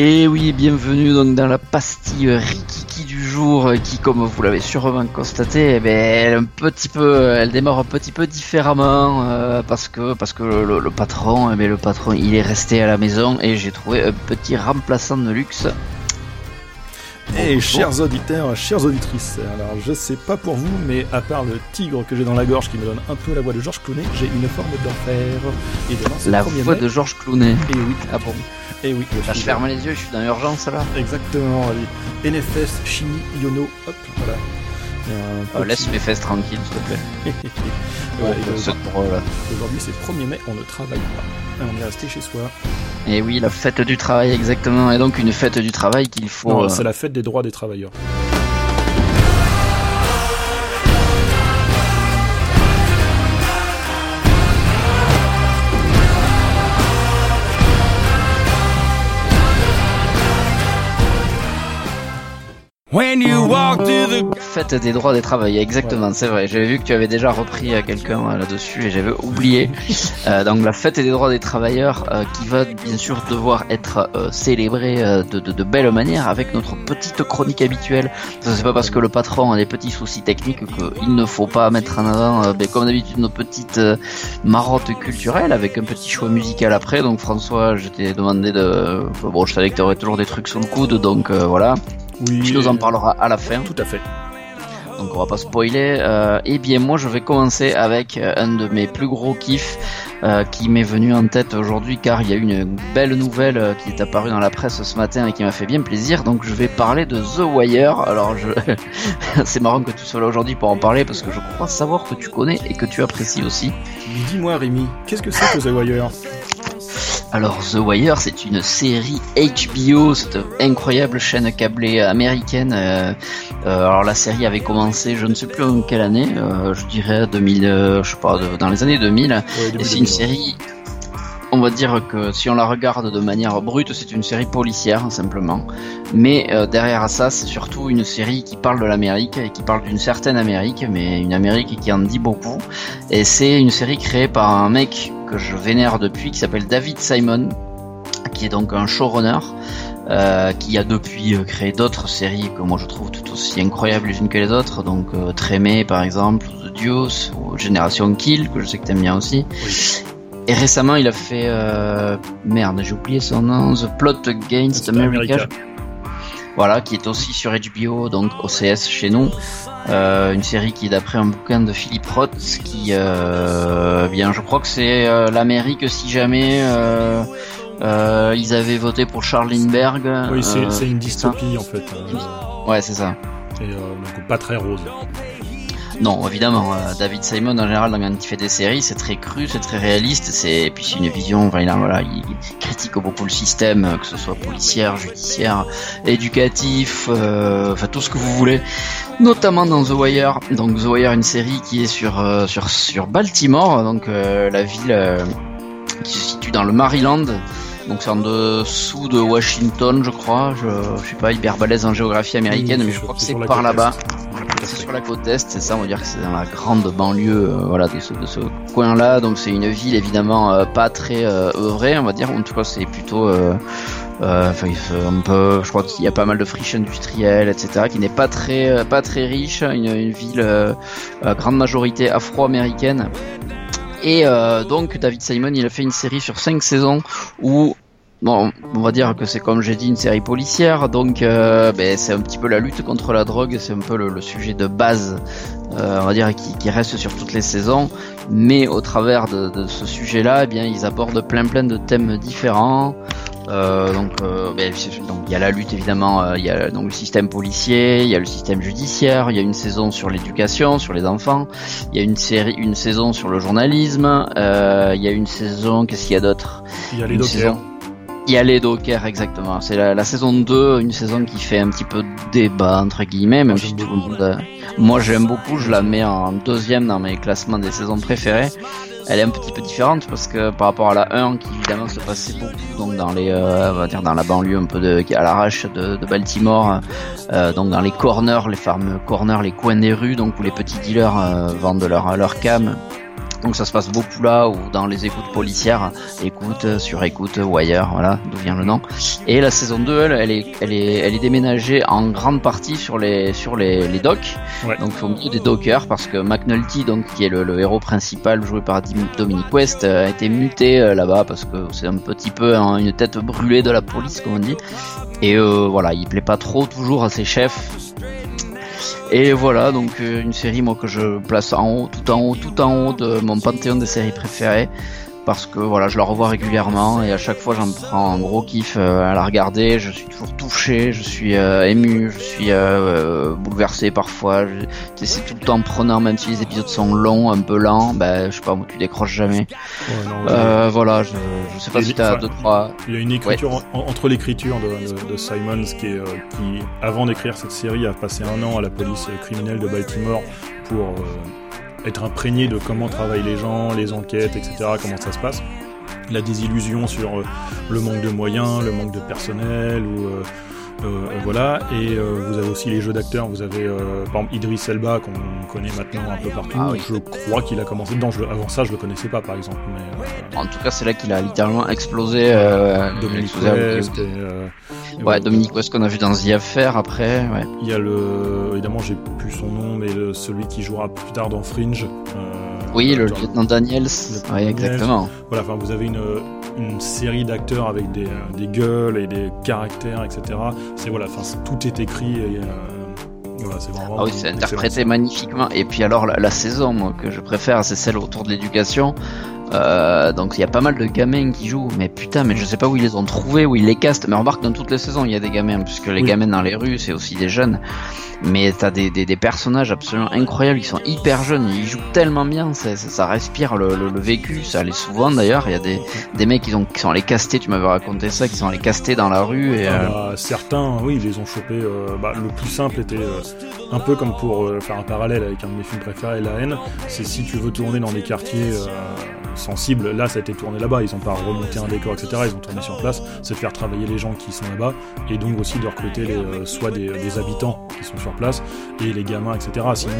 Et oui, bienvenue donc dans la pastille Rikiki du jour, qui, comme vous l'avez sûrement constaté, eh ben, elle, un petit peu, elle démarre un petit peu différemment euh, parce que parce que le, patron, eh ben, le patron, il est resté à la maison et j'ai trouvé un petit remplaçant de luxe et chers auditeurs, chères auditrices, alors je sais pas pour vous, mais à part le tigre que j'ai dans la gorge qui me donne un peu la voix de Georges Clooney, j'ai une forme d'enfer. Et demain, La voix de Georges Clooney. Et oui. Ah bon. Et oui. je ferme les yeux, je suis dans l'urgence là. Exactement. Allez. NFS, Chimie, Yono, hop, voilà. Oh, laisse mes fesses tranquilles, s'il te plaît. Aujourd'hui, c'est 1er mai, on ne travaille pas. On est resté chez soi. Et oui, la fête du travail, exactement. Et donc, une fête du travail qu'il faut. Euh, c'est la fête des droits des travailleurs. When you walk to the... Fête des droits des travailleurs, exactement, c'est vrai. J'avais vu que tu avais déjà repris euh, quelqu'un euh, là-dessus et j'avais oublié. euh, donc la fête des droits des travailleurs euh, qui va bien sûr devoir être célébrée de, de, de, belle manière avec notre petite chronique habituelle. Ça c'est pas parce que le patron a des petits soucis techniques qu'il ne faut pas mettre en avant, ben, comme d'habitude, nos petites marottes culturelles avec un petit choix musical après. Donc François, je t'ai demandé de... Bon, je savais que tu aurais toujours des trucs sous le coude, donc voilà. Oui. Tu nous en parleras à la fin. Tout à fait. Donc on va pas spoiler. Euh, eh bien moi je vais commencer avec euh, un de mes plus gros kiffs euh, qui m'est venu en tête aujourd'hui car il y a une belle nouvelle euh, qui est apparue dans la presse ce matin et qui m'a fait bien plaisir. Donc je vais parler de The Wire. Alors je... c'est marrant que tu sois là aujourd'hui pour en parler parce que je crois savoir que tu connais et que tu apprécies aussi. Dis-moi Rémi, qu'est-ce que c'est que The Wire? Alors The Wire, c'est une série HBO, cette incroyable chaîne câblée américaine. Euh, euh, alors la série avait commencé, je ne sais plus en quelle année, euh, je dirais 2000, je sais pas, dans les années 2000. et c'est une série on va dire que si on la regarde de manière brute, c'est une série policière simplement. Mais derrière ça, c'est surtout une série qui parle de l'Amérique et qui parle d'une certaine Amérique, mais une Amérique qui en dit beaucoup. Et c'est une série créée par un mec que je vénère depuis, qui s'appelle David Simon, qui est donc un showrunner, euh, qui a depuis euh, créé d'autres séries que moi je trouve tout aussi incroyables les unes que les autres, donc euh, Trémé par exemple, The Deuce, ou Génération Kill, que je sais que t'aimes bien aussi. Et récemment, il a fait euh, merde, j'ai oublié son nom, The Plot Against America. Voilà, qui est aussi sur HBO, donc OCS chez nous. Euh, une série qui est d'après un bouquin de Philippe Roth, qui, euh, bien, je crois que c'est euh, l'Amérique si jamais euh, ils avaient voté pour Charles Lindbergh. Oui, c'est une dystopie en fait. Ouais, c'est ça. Et donc pas très rose. Non, évidemment, David Simon en général quand il fait des séries, c'est très cru, c'est très réaliste, c'est et puis c'est une vision, enfin, il, voilà, il critique beaucoup le système, que ce soit policière, judiciaire, éducatif, enfin tout ce que vous voulez notamment dans The Wire. Donc The Wire, une série qui est sur euh, sur sur Baltimore, donc euh, la ville euh, qui se situe dans le Maryland. Donc c'est en dessous de Washington, je crois. Je, je suis pas hyper balèze en géographie américaine, mais je crois que c'est par là-bas. C'est sur la côte est, c'est ça. On va dire que c'est dans la grande banlieue, voilà, de ce, de ce coin-là. Donc c'est une ville évidemment pas très œuvrée, on va dire. En tout cas, c'est plutôt euh, enfin, un peu, je crois qu'il y a pas mal de friches industrielles, etc., qui n'est pas très, euh, pas très riche, une, une ville euh, à grande majorité afro-américaine. Et donc David Simon, il a fait une série sur cinq saisons où Bon, on va dire que c'est comme j'ai dit une série policière, donc ben, c'est un petit peu la lutte contre la drogue, c'est un peu le, sujet de base, on va dire qui, qui, reste sur toutes les saisons. Mais au travers de, de ce sujet-là, eh bien ils abordent plein plein de thèmes différents. Euh, donc, euh, ben, il y a la lutte évidemment, euh, il y a donc le système policier, il y a le système judiciaire, il y a une saison sur l'éducation, sur les enfants, il y a une série, une saison sur le journalisme, euh, il y a une saison, qu'est-ce qu'il y a d'autre? Il y a les dockers. Il y a les dockers exactement. C'est la, saison 2, une saison qui fait un petit peu débat entre guillemets, même si tout le monde. Moi j'aime beaucoup, je la mets en deuxième dans mes classements des saisons préférées elle est un petit peu différente parce que par rapport à la 1 qui évidemment se passait beaucoup donc dans les euh, on va dire dans la banlieue un peu de à l'arrache de, Baltimore euh, donc dans les corners les fameux corners les coins des rues donc où les petits dealers euh, vendent leur leur cam Donc ça se passe beaucoup là ou dans les écoutes policières, écoute sur écoute Wire, voilà d'où vient le nom. Et la saison 2, elle, elle, est, elle est, elle est déménagée en grande partie sur les sur les, les docks, donc au milieu des dockers parce que McNulty, donc qui est le, héros principal joué par Dominic West, euh, a été muté euh, là-bas parce que c'est un petit peu hein, une tête brûlée de la police comme on dit. Et euh, voilà, il plaît pas trop toujours à ses chefs et voilà, donc euh, une série moi que je place en haut, tout en haut, tout en haut de mon panthéon des séries préférées parce que voilà, je la revois régulièrement et à chaque fois j'en prends un gros kiff euh, à la regarder. Je suis toujours touché, je suis euh, ému, je suis euh, bouleversé parfois. C'est tout le temps prenant, même si les épisodes sont longs, un peu lents. Ben, je sais pas, moi, tu décroches jamais. voilà, je, je sais pas si t'as deux trois. Il y a une écriture entre l'écriture de, de, Simons qui, est, qui avant d'écrire cette série, a passé un an à la police criminelle de Baltimore pour être imprégné de comment travaillent les gens, les enquêtes, etc., comment ça se passe. La désillusion sur euh, le manque de moyens, le manque de personnel, ou euh, voilà. Et vous avez aussi les jeux d'acteurs. Vous avez par exemple Idris Elba qu'on connaît maintenant un peu partout. Ah je crois qu'il a commencé dedans. avant ça, je le connaissais pas, par exemple. en tout cas, c'est là qu'il a littéralement explosé. Dominique West. ouais, Dominique West qu'on a vu dans The Affair après. Ouais. Il y a le, évidemment, j'ai plus son nom, mais celui qui jouera plus tard dans Fringe. Oui, le lieutenant Daniels. Oui, exactement. Voilà, enfin, vous avez une, une série d'acteurs avec des, des, gueules et des caractères, etc. C'est voilà, enfin, tout est écrit. Et, voilà, c'est vraiment, ah oui, c'est interprété magnifiquement. Et puis alors la, saison moi, que je préfère, c'est celle autour de l'éducation. Euh, donc il y a pas mal de gamins qui jouent, mais putain, mais je sais pas où ils les ont trouvés, où ils les castent. Mais remarque dans toutes les saisons il y a des gamins, puisque les gamins dans les rues c'est aussi des jeunes mais t'as des, des, des, personnages absolument incroyables, ils sont hyper jeunes, ils jouent tellement bien, ça, ça, respire le, le, vécu, ça allait souvent d'ailleurs, il y a des, des mecs qui, ont, qui sont allés caster, tu m'avais raconté ça, qui sont allés caster dans la rue. Et, ah, euh, bah, certains, oui, ils les ont chopés, euh, bah, le plus simple était euh, un peu comme pour faire un parallèle avec un de mes films préférés, La haine, c'est si tu veux tourner dans des quartiers sensibles, là ça a été tourné là-bas, ils ont pas remonté un décor, etc., ils ont tourné sur place, c'est de faire travailler les gens qui sont là-bas, et donc aussi de recruter les, soit des, habitants qui sont sur place et les gamins, etc. Sinon,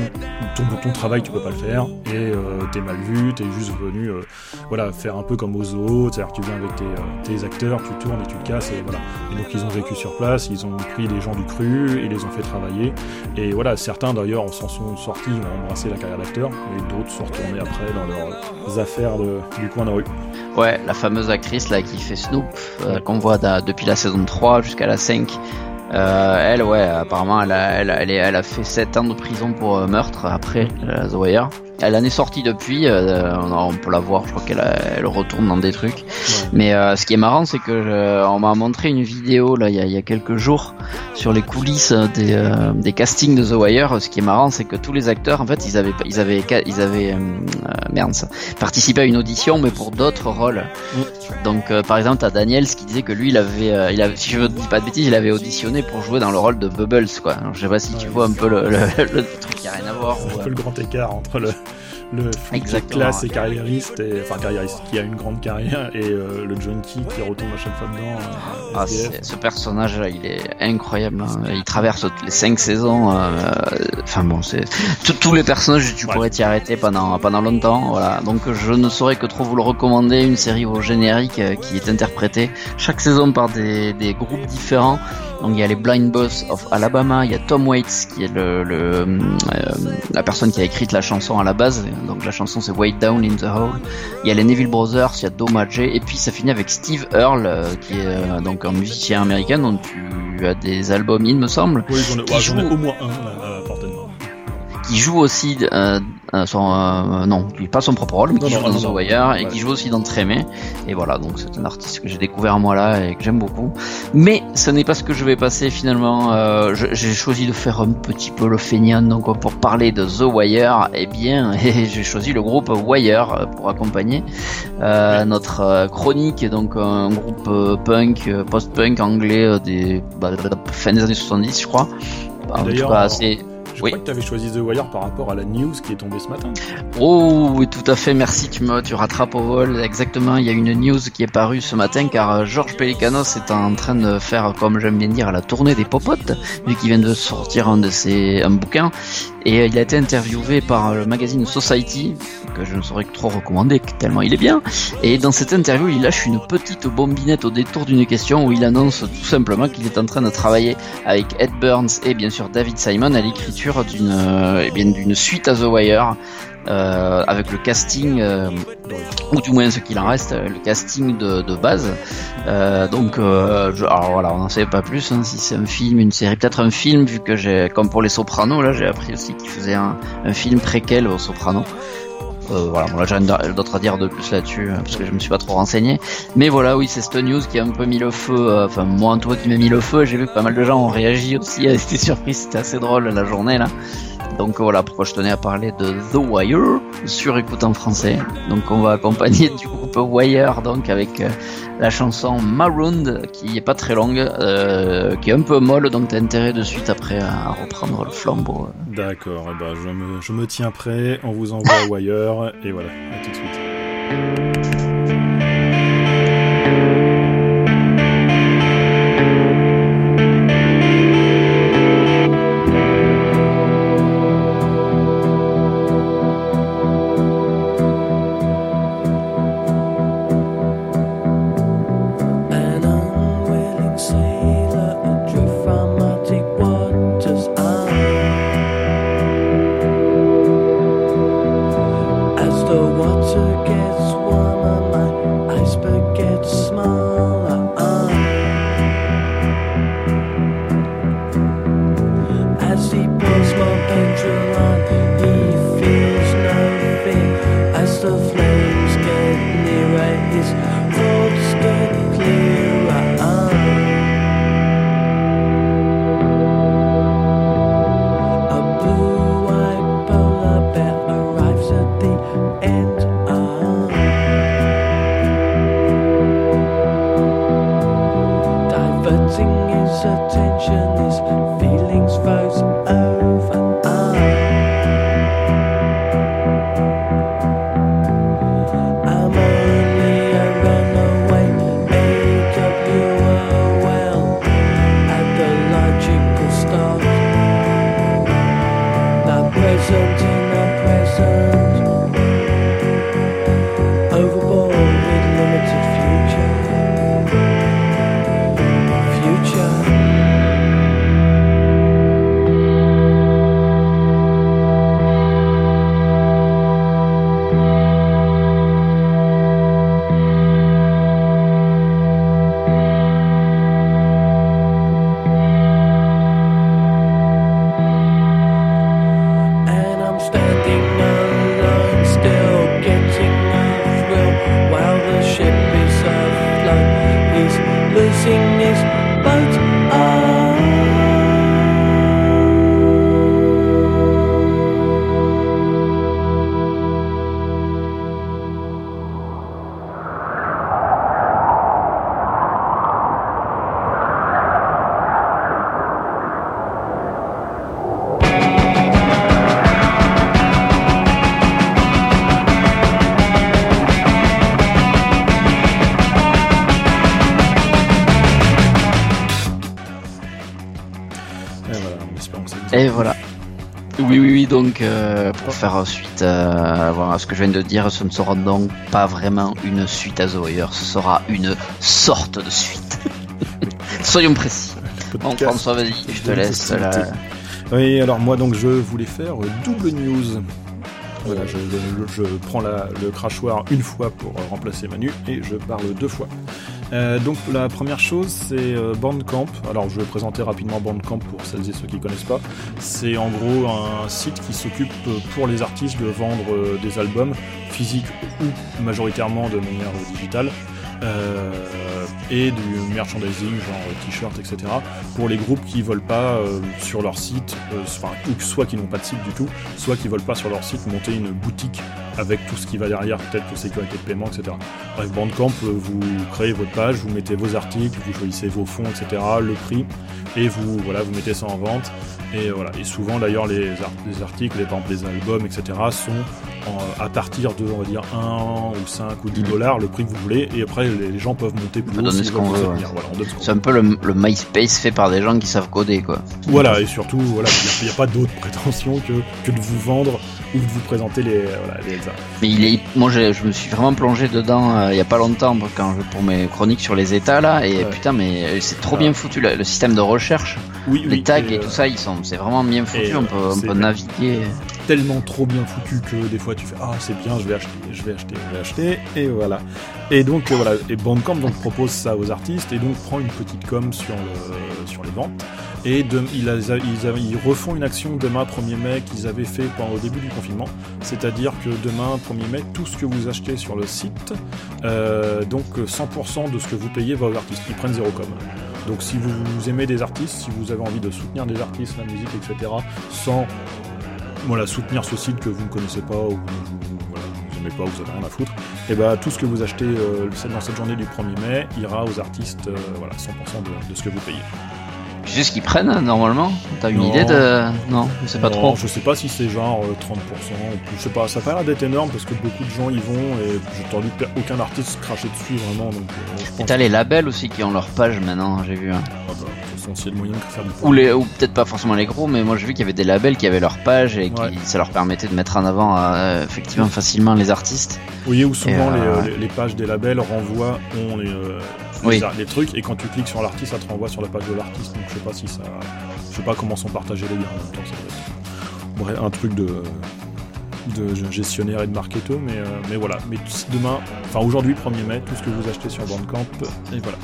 ton, ton travail, tu peux pas le faire et euh, t'es mal vu, t'es juste venu euh, voilà, faire un peu comme au zoo, c'est-à-dire tu viens avec tes, euh, tes, acteurs, tu tournes et tu te casses et voilà. Et donc ils ont vécu sur place, ils ont pris des gens du cru et les ont fait travailler. Et voilà, certains d'ailleurs s'en sont sortis, ont embrassé la carrière d'acteur et d'autres sont retournés après dans leurs affaires du coin de rue. Ouais, la fameuse actrice là qui fait Snoop, qu'on voit depuis la saison 3 jusqu'à la 5, euh, elle, ouais, apparemment, elle a, elle, elle, elle a fait 7 ans de prison pour euh, meurtre après euh, The Wire. Elle en est sortie depuis, euh, on, peut la voir, je crois qu'elle elle retourne dans des trucs. Mais euh, ce qui est marrant, c'est que euh, on m'a montré une vidéo là il y a, il y a quelques jours sur les coulisses des, des, castings de The Wire. Ce qui est marrant, c'est que tous les acteurs, en fait, ils avaient ils avaient ils avaient merde, ça, participé à une audition, mais pour d'autres rôles. Mm. Donc par exemple, t'as Daniels qui disait que lui, il avait, il avait, si je ne dis pas de bêtises, il avait auditionné pour jouer dans le rôle de Bubbles, quoi. je sais pas si tu vois un peu le, le, truc qui a rien à voir. un peu le grand écart entre le le flic classe et carriériste, et, enfin carriériste qui a une grande carrière, et euh, le junkie qui retombe à chaque fois dedans. Euh, ah, ce personnage là, il est incroyable. Hein. Il traverse les cinq saisons. Euh, enfin bon, c'est tous les personnages, tu pourrais t'y arrêter pendant pendant longtemps. Voilà. Donc je ne saurais que trop vous le recommander. Une série au générique qui est interprétée chaque saison par des, des groupes différents. Donc il y a les Blind Boss of Alabama, il y a Tom Waits qui est le, le la personne qui a écrit la chanson à la base, donc la chanson c'est Way Down in the Hole. Il y a les Neville Brothers, il y a Doma et puis ça finit avec Steve Earle, euh, qui est euh, donc un musicien américain dont tu as des albums, il me semble. Oui, j'en ai, au moins un à, qui joue aussi euh, euh, son euh, non, pas son propre rôle, mais qui joue dans The Wire et qui joue aussi dans Trémé. Et voilà, donc c'est un artiste que j'ai découvert moi là et que j'aime beaucoup. Mais ce n'est pas ce que je vais passer finalement. Euh, j'ai choisi de faire un petit peu le feignant donc pour parler de The Wire. Eh bien, j'ai choisi le groupe Wire pour accompagner notre chronique, donc un groupe punk, post-punk anglais des bah, fin des années 70, je crois. En tout cas, c'est je crois que tu avais choisi The Wire par rapport à la news qui est tombée ce matin. Oh oui, tout à fait, merci, tu me tu rattrapes au vol. Exactement, il y a une news qui est parue ce matin car euh, Georges Pelicanos est en train de faire, comme j'aime bien dire, la tournée des popotes, vu qu'il vient de sortir un de ses un bouquin. Et il a été interviewé par le magazine Society, que je ne saurais que trop recommander, tellement il est bien. Et dans cette interview, il lâche une petite bombinette au détour d'une question où il annonce tout simplement qu'il est en train de travailler avec Ed Burns et bien sûr David Simon à l'écriture d'une eh bien d'une suite à The Wire euh, avec le casting, euh, ou du moins ce qu'il en reste, le casting de, base. Euh, donc, alors voilà, on n'en sait pas plus hein, si c'est un film, une série, peut-être un film, vu que j'ai, comme pour les Sopranos, là j'ai appris aussi qu'il faisait un, un film préquel aux Sopranos. Euh, voilà, bon là j'ai rien d'autre à dire de plus là-dessus parce que je me suis pas trop renseigné. Mais voilà, oui, c'est cette news qui a un peu mis le feu. Enfin, moi, toi qui m'a mis le feu, j'ai vu que pas mal de gens ont réagi aussi. C'était surpris, c'était assez drôle la journée là. Donc voilà pourquoi je tenais à parler de The Wire sur écoute en français. Donc on va accompagner du groupe Wire donc avec euh, la chanson Marooned qui est pas très longue, euh, qui est un peu molle donc t'as intérêt de suite après à reprendre le flambeau. D'accord, ben, je, me, je me tiens prêt, on vous envoie Wire et voilà, à tout de suite. Donc pour faire suite euh, à ce que je viens de dire, ce ne sera donc pas vraiment une suite à The Wire, ce sera une sorte de suite. Soyons précis. Bon, François, vas-y, je te laisse. Oui, alors moi donc je voulais faire double news. Voilà, je, je, prends la, le crachoir une fois pour remplacer Manu et je parle deux fois. Euh, donc la première chose c'est euh, Bandcamp. Alors je vais présenter rapidement Bandcamp pour celles et ceux qui ne connaissent pas. C'est en gros un site qui s'occupe euh, pour les artistes de vendre des albums physiques ou majoritairement de manière digitale. et du merchandising, genre t-shirt, etc. pour les groupes qui veulent pas sur leur site, soit qui n'ont pas de site du tout, soit qui veulent pas sur leur site monter une boutique avec tout ce qui va derrière, peut-être pour sécurité de paiement, etc. Bref, Bandcamp, euh, vous créez votre page, vous mettez vos articles, vous choisissez vos fonds, etc., le prix, et vous, voilà, vous mettez ça en vente. Et voilà. Et souvent, d'ailleurs, les, articles, les, les albums, etc., sont à partir de, on va dire, 1 ou 5 ou 10 dollars, le prix que vous voulez, et après les, gens peuvent monter plus haut. ce qu'on veut. c'est un peu le, MySpace fait par des gens qui savent coder, quoi. Voilà, et surtout, voilà, il n'y a, pas d'autre prétention que, que de vous vendre ou de vous présenter les, voilà, les Mais il est, moi, je, me suis vraiment plongé dedans euh, il n'y a pas longtemps quand je, pour mes chroniques sur les états là, et putain, mais euh, c'est trop bien foutu le, système de recherche, oui, les tags et, tout euh, ça, ils sont, c'est vraiment bien foutu. on peut, on peut naviguer tellement trop bien foutu que des fois tu fais ah c'est bien je vais acheter je vais acheter je vais acheter et voilà et donc voilà et Bandcamp donc propose ça aux artistes et donc prend une petite com sur le sur les ventes et ils, ils, refont une action demain 1er mai qu'ils avaient fait pendant le début du confinement. C'est-à-dire que demain 1er mai, tout ce que vous achetez sur le site, euh, donc 100% de ce que vous payez va aux artistes. Ils prennent zéro com. Donc si vous aimez des artistes, si vous avez envie de soutenir des artistes, la musique, etc., sans voilà, soutenir ce site que vous ne connaissez pas ou voilà, vous n'aimez pas, vous avez rien à foutre, et eh bah ben, tout ce que vous achetez euh, dans cette journée du 1er mai ira aux artistes, euh, voilà, 100% de, de ce que vous payez. Tu sais ce qu'ils prennent hein, normalement? T'as une idée de. Non, je sais pas trop. Je sais pas si c'est genre 30%, euh, je sais pas, ça fait l'air d'être énorme parce que beaucoup de gens y vont et j'ai entendu aucun artiste cracher dessus vraiment. Donc, euh, et t'as les labels aussi qui ont leur page maintenant, j'ai vu. Hein. Ah bah, moyen de faire du Ou, les, ou peut-être pas forcément les gros, mais moi j'ai vu qu'il y avait des labels qui avaient leur page et qui, ça leur permettait de mettre en avant euh, effectivement facilement les artistes. Oui, ou souvent les, les, pages des labels renvoient ont les, oui. les trucs, et quand tu cliques sur l'artiste, ça te renvoie sur la page de l'artiste. Donc je sais pas si ça. Je sais pas comment sont partagés les liens en même temps. Ça Bref, un truc de de gestionnaire et de marketo, mais, euh, mais voilà. Mais demain, enfin aujourd'hui, 1er mai, tout ce que vous achetez sur Bandcamp, et voilà.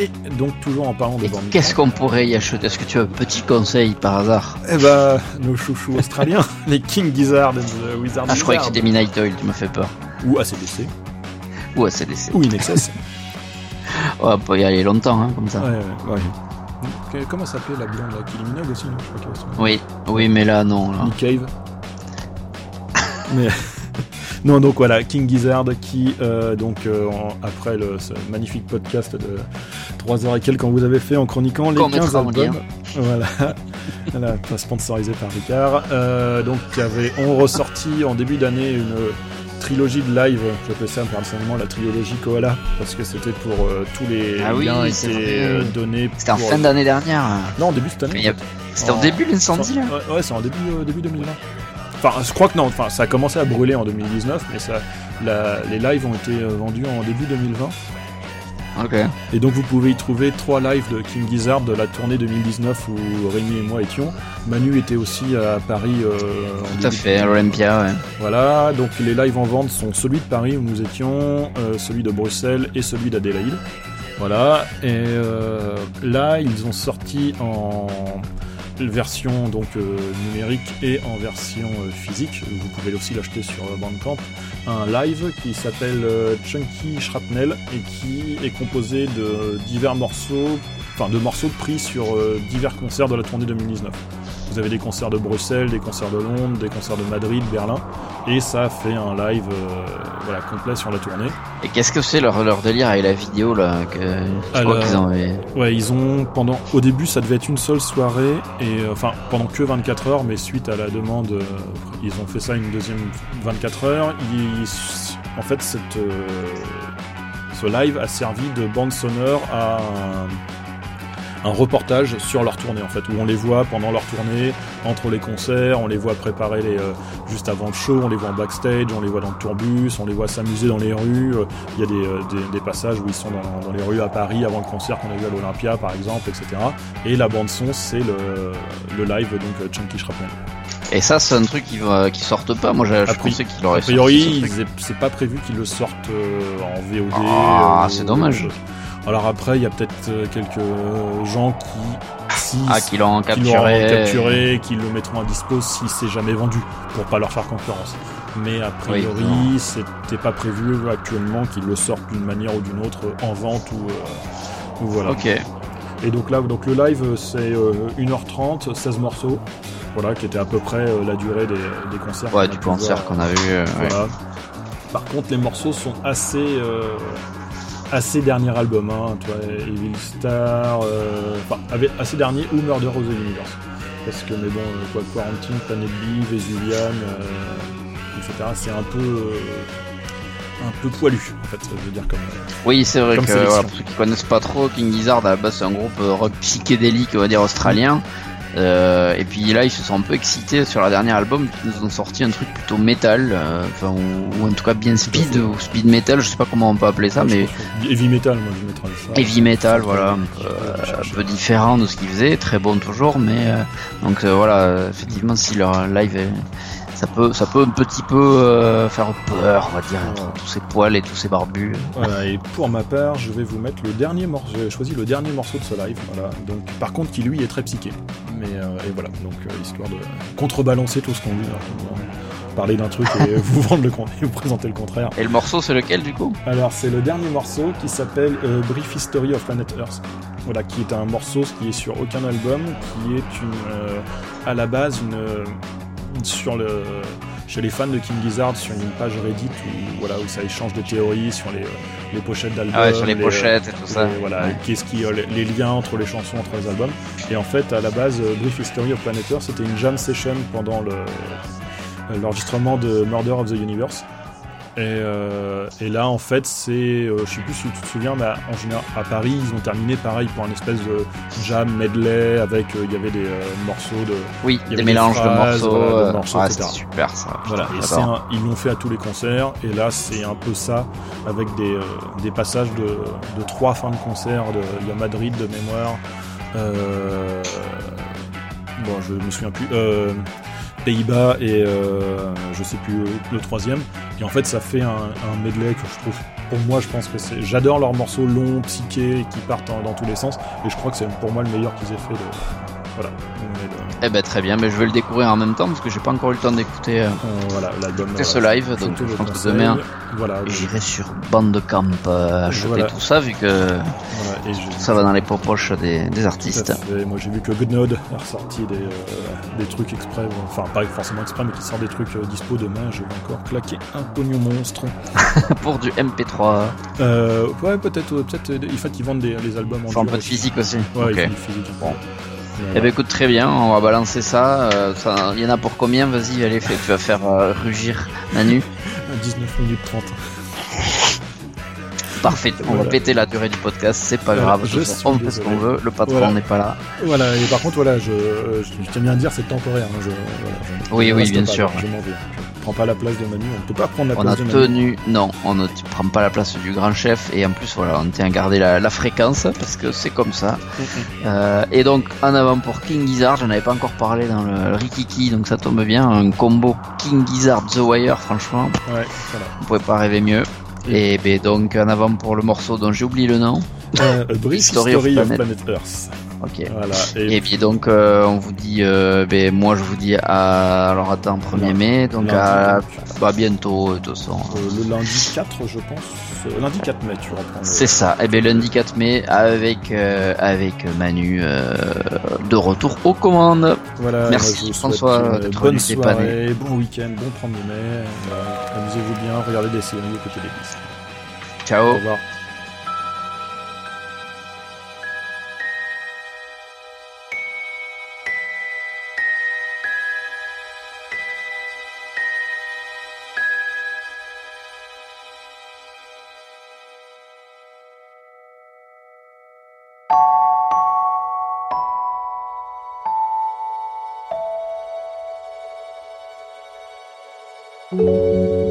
Et donc, toujours en parlant de Bandcamp. Qu'est-ce qu'on pourrait y acheter? Est-ce que tu as un petit conseil par hasard? Eh bah, nos chouchous australiens, les King Gizzard et the Wizard. Ah, je croyais que c'était Midnight Oil, tu m'as fait peur. Ou ACDC. Ou ACDC. Ou Inexcess. on peut y aller longtemps, hein, comme ça. Ouais, ouais, Comment s'appelait la blonde là Kylie Minogue aussi, non? Oui, oui, mais là, non. Là. Nick Cave. mais. Non, donc voilà, King Gizzard qui, euh, donc, euh, après le magnifique podcast de 3 heures et quelques quand vous avez fait en chroniquant les 15 albums. Voilà, voilà, pas sponsorisé par Ricard. Euh, donc, avait, ont ressorti en début d'année une trilogie de live, j'appelle ça personnellement la trilogie Koala, parce que c'était pour euh, tous les ah liens étaient euh, donnés. C'était en fin d'année dernière. Non, en début de cette année. C'était en... début l'incendie là Ouais, c'est en début, euh, début 2020. Enfin, je crois que non, enfin, ça a commencé à brûler en 2019, mais ça, les lives ont été vendus en début 2020. Et donc vous pouvez y trouver trois lives de King Gizzard de la tournée 2019 où Rémi et moi étions. Manu était aussi à Paris. Euh, Tout à fait, à l'Olympia. Ouais. Voilà, donc les lives en vente sont celui de Paris où nous étions, euh, celui de Bruxelles et celui d'Adélaïde. Voilà, et euh, là ils ont sorti en version donc euh, numérique et en version euh, physique. Vous pouvez aussi l'acheter sur euh, Bandcamp. Un live qui s'appelle Chunky Shrapnel et qui est composé de divers morceaux, enfin de morceaux pris sur divers concerts de la tournée 2019. Vous avez des concerts de Bruxelles, des concerts de Londres, des concerts de Madrid, Berlin, et ça fait un live euh, voilà, complet sur la tournée. Et qu'est-ce que c'est leur, leur délire avec la vidéo là que je crois qu'ils Ouais, ils ont pendant au début ça devait être une seule soirée et euh, enfin pendant que 24 heures, mais suite à la demande, euh, ils ont fait ça une deuxième 24 heures. en fait, cette, ce live a servi de bande sonore à un un reportage sur leur tournée en fait, où on les voit pendant leur tournée, entre les concerts, on les voit préparer les, euh, juste avant le show, on les voit en backstage, on les voit dans le tourbus, on les voit s'amuser dans les rues. Euh, il y a des, euh, des, des, passages où ils sont dans, dans, les rues à Paris avant le concert qu'on a vu à l'Olympia par exemple, etc. Et la bande son, c'est le, le live donc Chunky Shrapnel. Et ça, c'est un truc qui, va, qui sorte pas. Moi, je, pensais qu'il aurait. A priori, c'est pas prévu qu'ils le sortent en VOD. Ah, c'est dommage. Alors après, il y a peut-être euh, quelques gens qui ah, qui l'ont capturé, capturé, qui le mettront à dispo si c'est jamais vendu, pour pas leur faire concurrence. Mais a priori, c'était pas prévu actuellement qu'ils le sortent d'une manière ou d'une autre en vente ou, euh, voilà. Ok. Et donc là, donc le live, c'est 1h30, euh, 16 morceaux, voilà, qui était à peu près la durée des, des concerts. Ouais, du concert qu'on a vu. voilà. Par contre, les morceaux sont assez assez dernier album, hein, toi, Evil Star, euh, enfin, assez dernier ou Murder of the Universe. Parce que, mais bon, euh, quoi, Quarantine, Planet B, Vesuvian, euh, etc. C'est un peu un peu poilu, en fait, je veux dire comme. Oui, c'est vrai que pour ceux qui connaissent pas trop, King Gizzard à la base c'est un groupe rock psychédélique, on va dire australien. Euh, et puis là, ils se sont un peu excités sur la dernière album. Ils nous ont sorti un truc plutôt métal, euh, enfin, ou, en tout cas bien speed ou speed metal, je sais pas comment on peut appeler ça, mais heavy metal, moi je mettrais ça. Heavy metal, voilà, un peu, un peu différent de ce qu'ils faisaient, très bon toujours, mais euh, donc voilà, effectivement, si leur live est ça peut, ça peut un petit peu euh, faire peur, on va dire, tous ces poils et tous ces barbus. Voilà, et pour ma part, je vais vous mettre le dernier morceau, j'ai choisi le dernier morceau de ce live, voilà, donc par contre qui lui est très psyché. Mais euh, et voilà, donc euh, histoire de contrebalancer tout ce qu'on dit. Parler d'un truc et vous vendre le et vous présenter le contraire. Et le morceau c'est lequel du coup? Alors c'est le dernier morceau qui s'appelle Brief History of Planet Earth. Voilà, qui est un morceau qui est sur aucun album, qui est une à la base une sur le, chez les fans de King Gizzard sur une page Reddit où, voilà, où ça échange de théories sur les, les pochettes d'albums. Ah ouais, sur les, pochettes et tout ça. voilà, qu'est-ce qui, euh, les, liens entre les chansons, entre les albums. Et en fait, à la base, euh, Brief History of Planet Earth, c'était une jam session pendant l'enregistrement de Murder of the Universe. Euh, et, là, en fait, c'est, euh, je sais plus si tu te souviens, mais en général, à Paris, ils ont terminé pareil pour un espèce de jam medley avec, euh, il y avait des morceaux de, oui, des mélanges de morceaux, ah, super ça. Voilà, et ils l'ont fait à tous les concerts, et là, c'est un peu ça avec des, des passages de, de, trois fins de concert. De, il y a Madrid de mémoire. bon, je me souviens plus. Pays-Bas et euh, je sais plus le troisième. Et en fait, ça fait un, medley que je trouve, pour moi, je pense que c'est. J'adore leurs morceaux longs, psychés, qui partent dans tous les sens. Et je crois que c'est pour moi le meilleur qu'ils aient fait. De... Voilà. Eh ben très bien, mais je vais le découvrir en même temps parce que j'ai pas encore eu le temps d'écouter euh, voilà, l'album. ce live, donc je pense que demain voilà, j'irai sur Bandcamp euh, acheter tout ça vu que ça va dans les poches des, des artistes. Moi j'ai vu que Goodnode a ressorti des, euh, des trucs exprès, enfin pas forcément exprès, mais qui sort des trucs euh, dispo demain. Je vais encore claquer un pognon monstre pour du MP3. ouais, peut-être, peut-être. En fait, ils vendent des, les albums en. un peu de physique aussi. Ouais, okay. physique. Bon. Eh ben écoute très bien, on va balancer ça. Euh, il y en a pour combien? Vas-y, allez, fais, tu vas faire euh, rugir Manu. 19 minutes 30. Parfait, on va péter la durée du podcast, c'est pas grave. Je on fait ce qu'on veut, le patron n'est pas là. Voilà, et par contre, voilà, je, je, tiens bien à dire, c'est temporaire. Hein, oui, oui, bien sûr. je m'en vais prend pas la place de Manu, on ne peut pas prendre la place de Manu. On a tenu, non, on ne prend pas la place du grand chef et en plus voilà, on tient à garder la, fréquence parce que c'est comme ça. Euh, et donc en avant pour King Gizzard, j'en avais pas encore parlé dans le Rikiki, donc ça tombe bien, un combo King Gizzard The Wire, franchement. Ouais, voilà. On pouvait pas rêver mieux. Et ben donc en avant pour le morceau dont j'ai oublié le nom. Euh, Brief Story, of, Planet. Earth. Ok. Voilà. Et, puis donc euh, on vous dit, euh, ben moi je vous dis à alors attends 1er mai, donc à bah, bientôt de toute façon. Euh, le lundi 4 je pense. Euh, lundi 4 mai tu reprends. C'est ça. Et eh ben lundi 4 mai avec euh, avec Manu de retour aux commandes. Voilà. Merci François d'être bonne soirée, bon week-end, bon 1er mai. Amusez-vous bien, regardez des séries côtés des Ciao. Au revoir. Música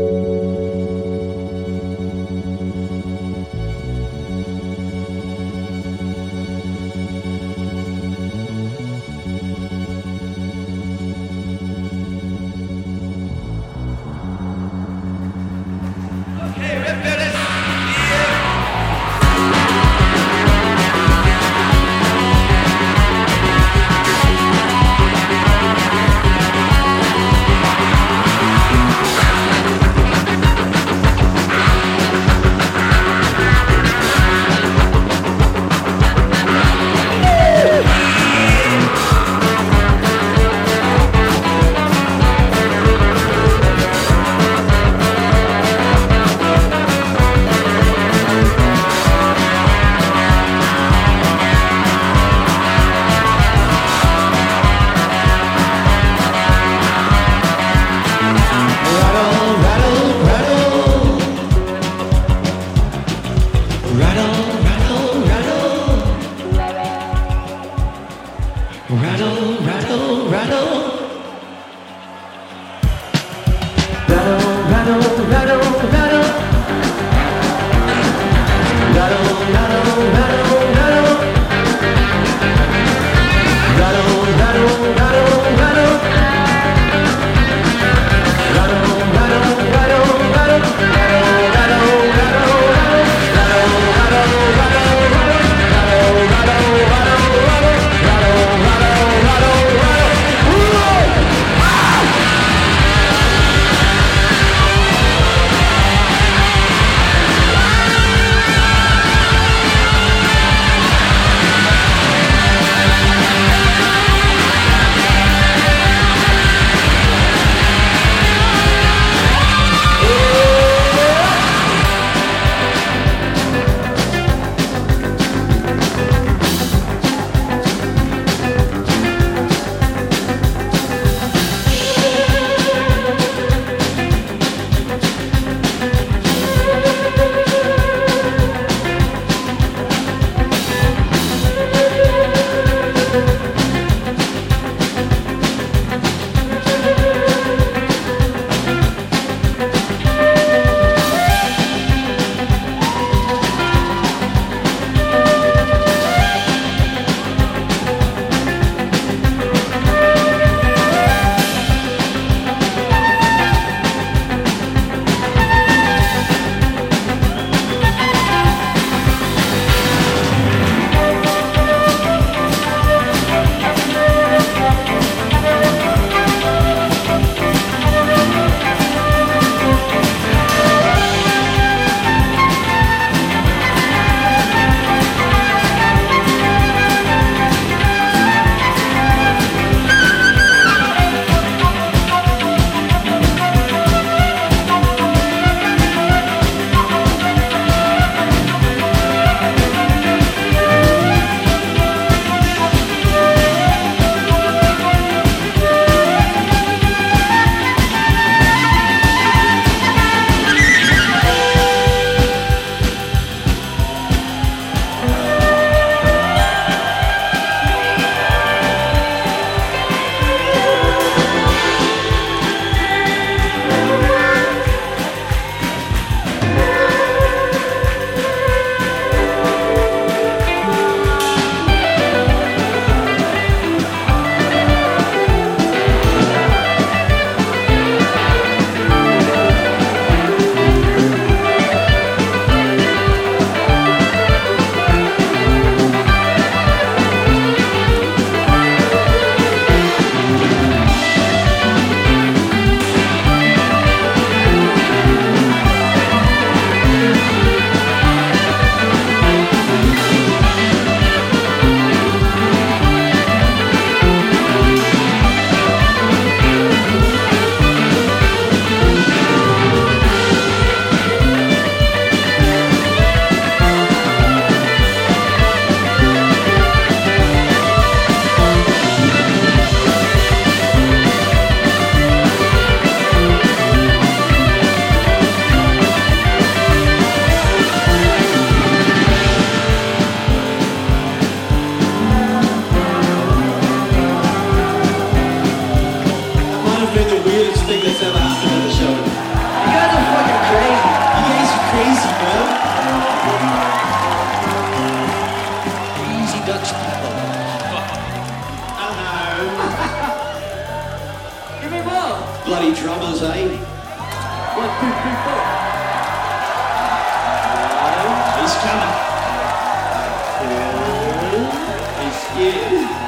bloody drummers, eh? One, two, three, four. He's coming. He's here.